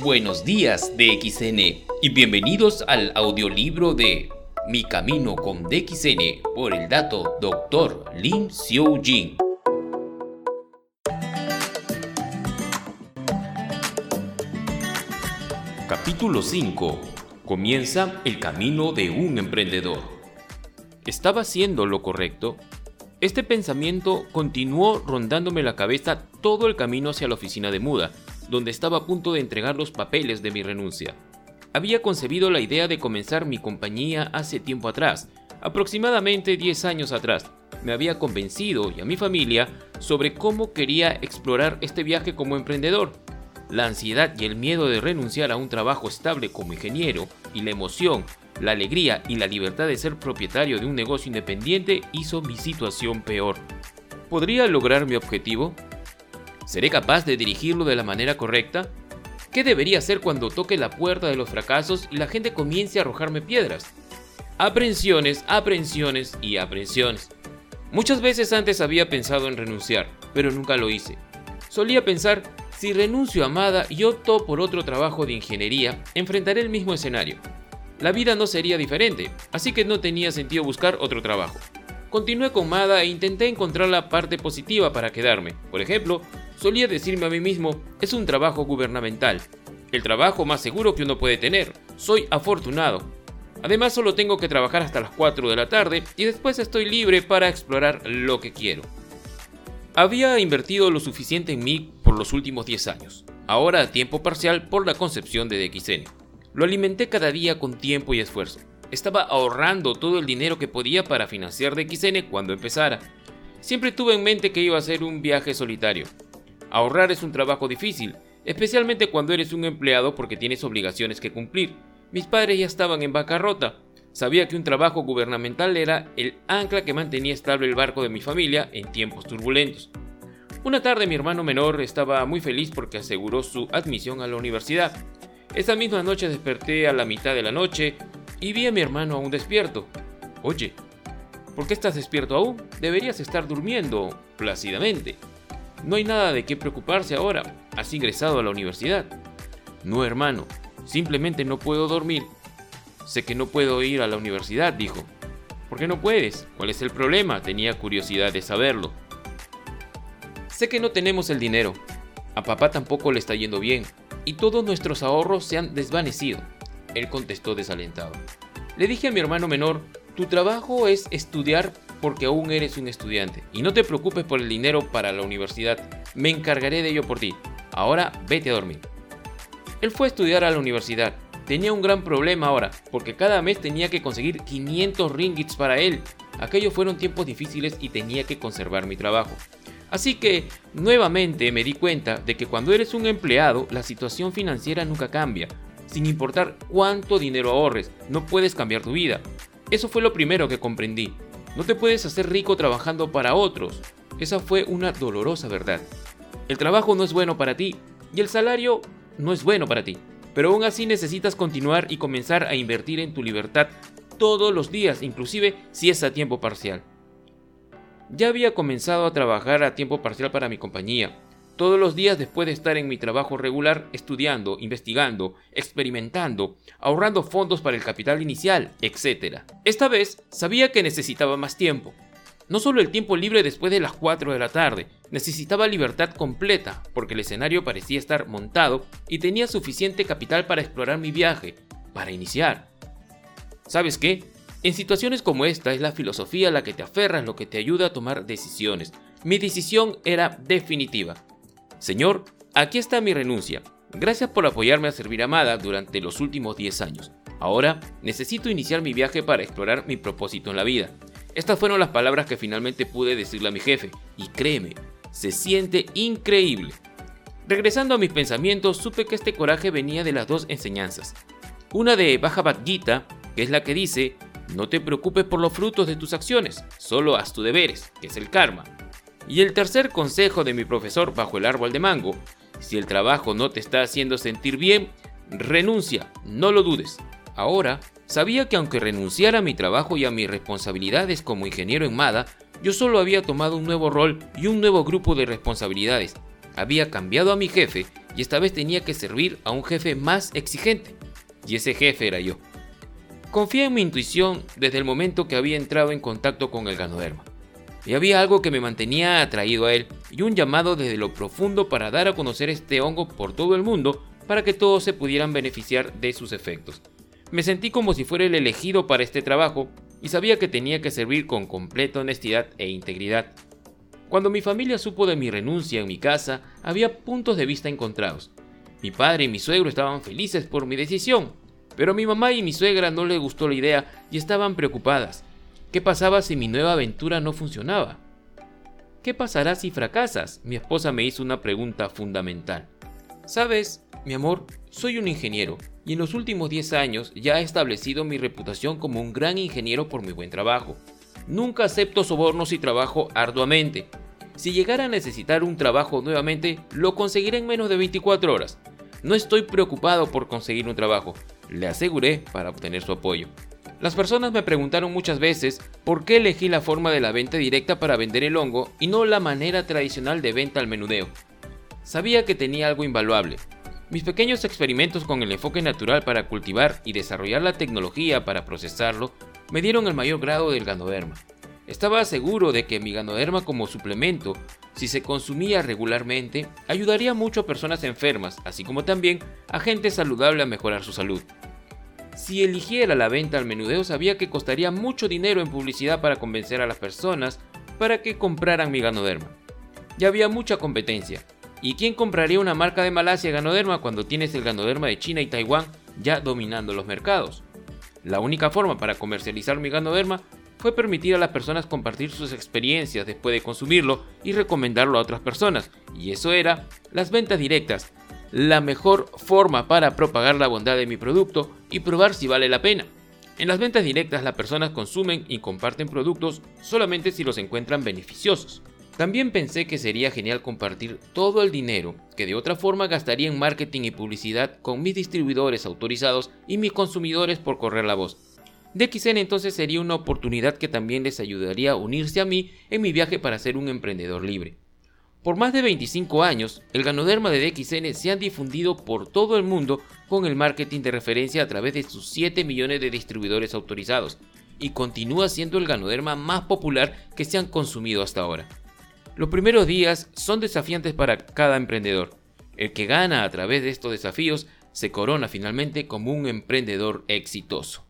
Buenos días DXN y bienvenidos al audiolibro de Mi Camino con DXN por el dato Dr. Lin Xiu Jin. Capítulo 5. Comienza el camino de un emprendedor. ¿Estaba haciendo lo correcto? Este pensamiento continuó rondándome la cabeza todo el camino hacia la oficina de muda, donde estaba a punto de entregar los papeles de mi renuncia. Había concebido la idea de comenzar mi compañía hace tiempo atrás, aproximadamente 10 años atrás. Me había convencido y a mi familia sobre cómo quería explorar este viaje como emprendedor. La ansiedad y el miedo de renunciar a un trabajo estable como ingeniero y la emoción, la alegría y la libertad de ser propietario de un negocio independiente hizo mi situación peor. ¿Podría lograr mi objetivo? ¿Seré capaz de dirigirlo de la manera correcta? ¿Qué debería hacer cuando toque la puerta de los fracasos y la gente comience a arrojarme piedras? Aprensiones, aprensiones y aprensiones. Muchas veces antes había pensado en renunciar, pero nunca lo hice. Solía pensar, si renuncio a Amada y opto por otro trabajo de ingeniería, enfrentaré el mismo escenario. La vida no sería diferente, así que no tenía sentido buscar otro trabajo. Continué con Mada e intenté encontrar la parte positiva para quedarme. Por ejemplo, solía decirme a mí mismo, es un trabajo gubernamental, el trabajo más seguro que uno puede tener, soy afortunado. Además solo tengo que trabajar hasta las 4 de la tarde y después estoy libre para explorar lo que quiero. Había invertido lo suficiente en mí por los últimos 10 años, ahora a tiempo parcial por la concepción de DXN. Lo alimenté cada día con tiempo y esfuerzo. Estaba ahorrando todo el dinero que podía para financiar DXN cuando empezara. Siempre tuve en mente que iba a ser un viaje solitario. Ahorrar es un trabajo difícil, especialmente cuando eres un empleado porque tienes obligaciones que cumplir. Mis padres ya estaban en bancarrota. Sabía que un trabajo gubernamental era el ancla que mantenía estable el barco de mi familia en tiempos turbulentos. Una tarde mi hermano menor estaba muy feliz porque aseguró su admisión a la universidad. Esa misma noche desperté a la mitad de la noche y vi a mi hermano aún despierto. Oye, ¿por qué estás despierto aún? Deberías estar durmiendo plácidamente. No hay nada de qué preocuparse ahora. Has ingresado a la universidad. No, hermano, simplemente no puedo dormir. Sé que no puedo ir a la universidad, dijo. ¿Por qué no puedes? ¿Cuál es el problema? Tenía curiosidad de saberlo. Sé que no tenemos el dinero. A papá tampoco le está yendo bien. Y todos nuestros ahorros se han desvanecido. Él contestó desalentado. Le dije a mi hermano menor, tu trabajo es estudiar porque aún eres un estudiante. Y no te preocupes por el dinero para la universidad. Me encargaré de ello por ti. Ahora vete a dormir. Él fue a estudiar a la universidad. Tenía un gran problema ahora, porque cada mes tenía que conseguir 500 ringgits para él. Aquellos fueron tiempos difíciles y tenía que conservar mi trabajo. Así que, nuevamente me di cuenta de que cuando eres un empleado, la situación financiera nunca cambia, sin importar cuánto dinero ahorres, no puedes cambiar tu vida. Eso fue lo primero que comprendí. No te puedes hacer rico trabajando para otros. Esa fue una dolorosa verdad. El trabajo no es bueno para ti y el salario no es bueno para ti. Pero aún así necesitas continuar y comenzar a invertir en tu libertad todos los días, inclusive si es a tiempo parcial. Ya había comenzado a trabajar a tiempo parcial para mi compañía, todos los días después de estar en mi trabajo regular estudiando, investigando, experimentando, ahorrando fondos para el capital inicial, etc. Esta vez sabía que necesitaba más tiempo. No solo el tiempo libre después de las 4 de la tarde, necesitaba libertad completa, porque el escenario parecía estar montado y tenía suficiente capital para explorar mi viaje, para iniciar. ¿Sabes qué? En situaciones como esta es la filosofía la que te aferras lo que te ayuda a tomar decisiones. Mi decisión era definitiva. Señor, aquí está mi renuncia. Gracias por apoyarme a servir a Amada durante los últimos 10 años. Ahora necesito iniciar mi viaje para explorar mi propósito en la vida. Estas fueron las palabras que finalmente pude decirle a mi jefe, y créeme, se siente increíble. Regresando a mis pensamientos, supe que este coraje venía de las dos enseñanzas. Una de Bhagavad Gita, que es la que dice, no te preocupes por los frutos de tus acciones, solo haz tus deberes, que es el karma. Y el tercer consejo de mi profesor bajo el árbol de mango, si el trabajo no te está haciendo sentir bien, renuncia, no lo dudes. Ahora, sabía que aunque renunciara a mi trabajo y a mis responsabilidades como ingeniero en MADA, yo solo había tomado un nuevo rol y un nuevo grupo de responsabilidades. Había cambiado a mi jefe y esta vez tenía que servir a un jefe más exigente. Y ese jefe era yo. Confié en mi intuición desde el momento que había entrado en contacto con el ganoderma. Y había algo que me mantenía atraído a él y un llamado desde lo profundo para dar a conocer este hongo por todo el mundo para que todos se pudieran beneficiar de sus efectos. Me sentí como si fuera el elegido para este trabajo y sabía que tenía que servir con completa honestidad e integridad. Cuando mi familia supo de mi renuncia en mi casa, había puntos de vista encontrados. Mi padre y mi suegro estaban felices por mi decisión, pero mi mamá y mi suegra no les gustó la idea y estaban preocupadas. ¿Qué pasaba si mi nueva aventura no funcionaba? ¿Qué pasará si fracasas? Mi esposa me hizo una pregunta fundamental. Sabes, mi amor, soy un ingeniero y en los últimos 10 años ya he establecido mi reputación como un gran ingeniero por mi buen trabajo. Nunca acepto sobornos y trabajo arduamente. Si llegara a necesitar un trabajo nuevamente, lo conseguiré en menos de 24 horas. No estoy preocupado por conseguir un trabajo, le aseguré para obtener su apoyo. Las personas me preguntaron muchas veces por qué elegí la forma de la venta directa para vender el hongo y no la manera tradicional de venta al menudeo. Sabía que tenía algo invaluable, mis pequeños experimentos con el enfoque natural para cultivar y desarrollar la tecnología para procesarlo me dieron el mayor grado del ganoderma. Estaba seguro de que mi ganoderma como suplemento, si se consumía regularmente, ayudaría mucho a personas enfermas, así como también a gente saludable a mejorar su salud. Si eligiera la venta al menudeo sabía que costaría mucho dinero en publicidad para convencer a las personas para que compraran mi ganoderma. Ya había mucha competencia, ¿Y quién compraría una marca de Malasia Ganoderma cuando tienes el Ganoderma de China y Taiwán ya dominando los mercados? La única forma para comercializar mi Ganoderma fue permitir a las personas compartir sus experiencias después de consumirlo y recomendarlo a otras personas, y eso era las ventas directas, la mejor forma para propagar la bondad de mi producto y probar si vale la pena. En las ventas directas las personas consumen y comparten productos solamente si los encuentran beneficiosos. También pensé que sería genial compartir todo el dinero que de otra forma gastaría en marketing y publicidad con mis distribuidores autorizados y mis consumidores por correr la voz. DXN entonces sería una oportunidad que también les ayudaría a unirse a mí en mi viaje para ser un emprendedor libre. Por más de 25 años, el ganoderma de DXN se ha difundido por todo el mundo con el marketing de referencia a través de sus 7 millones de distribuidores autorizados y continúa siendo el ganoderma más popular que se han consumido hasta ahora. Los primeros días son desafiantes para cada emprendedor. El que gana a través de estos desafíos se corona finalmente como un emprendedor exitoso.